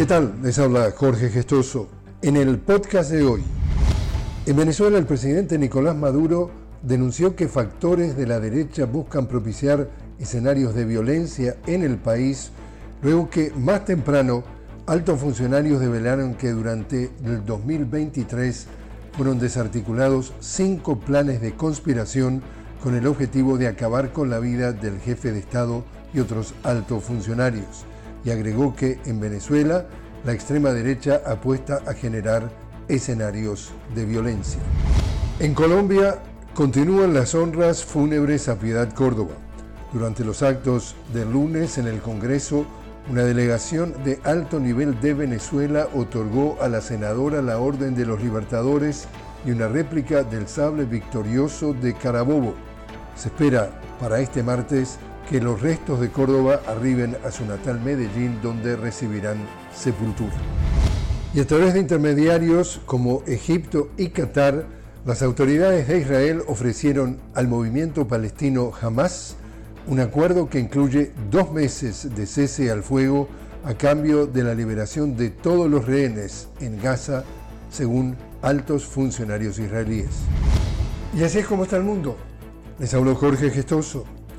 ¿Qué tal? Les habla Jorge Gestoso. En el podcast de hoy, en Venezuela el presidente Nicolás Maduro denunció que factores de la derecha buscan propiciar escenarios de violencia en el país, luego que más temprano altos funcionarios develaron que durante el 2023 fueron desarticulados cinco planes de conspiración con el objetivo de acabar con la vida del jefe de Estado y otros altos funcionarios. Y agregó que en Venezuela la extrema derecha apuesta a generar escenarios de violencia. En Colombia continúan las honras fúnebres a Piedad Córdoba. Durante los actos del lunes en el Congreso, una delegación de alto nivel de Venezuela otorgó a la senadora la Orden de los Libertadores y una réplica del sable victorioso de Carabobo. Se espera para este martes que los restos de Córdoba arriben a su natal Medellín, donde recibirán sepultura. Y a través de intermediarios como Egipto y Qatar, las autoridades de Israel ofrecieron al movimiento palestino Hamas un acuerdo que incluye dos meses de cese al fuego a cambio de la liberación de todos los rehenes en Gaza, según altos funcionarios israelíes. Y así es como está el mundo. Les habló Jorge Gestoso.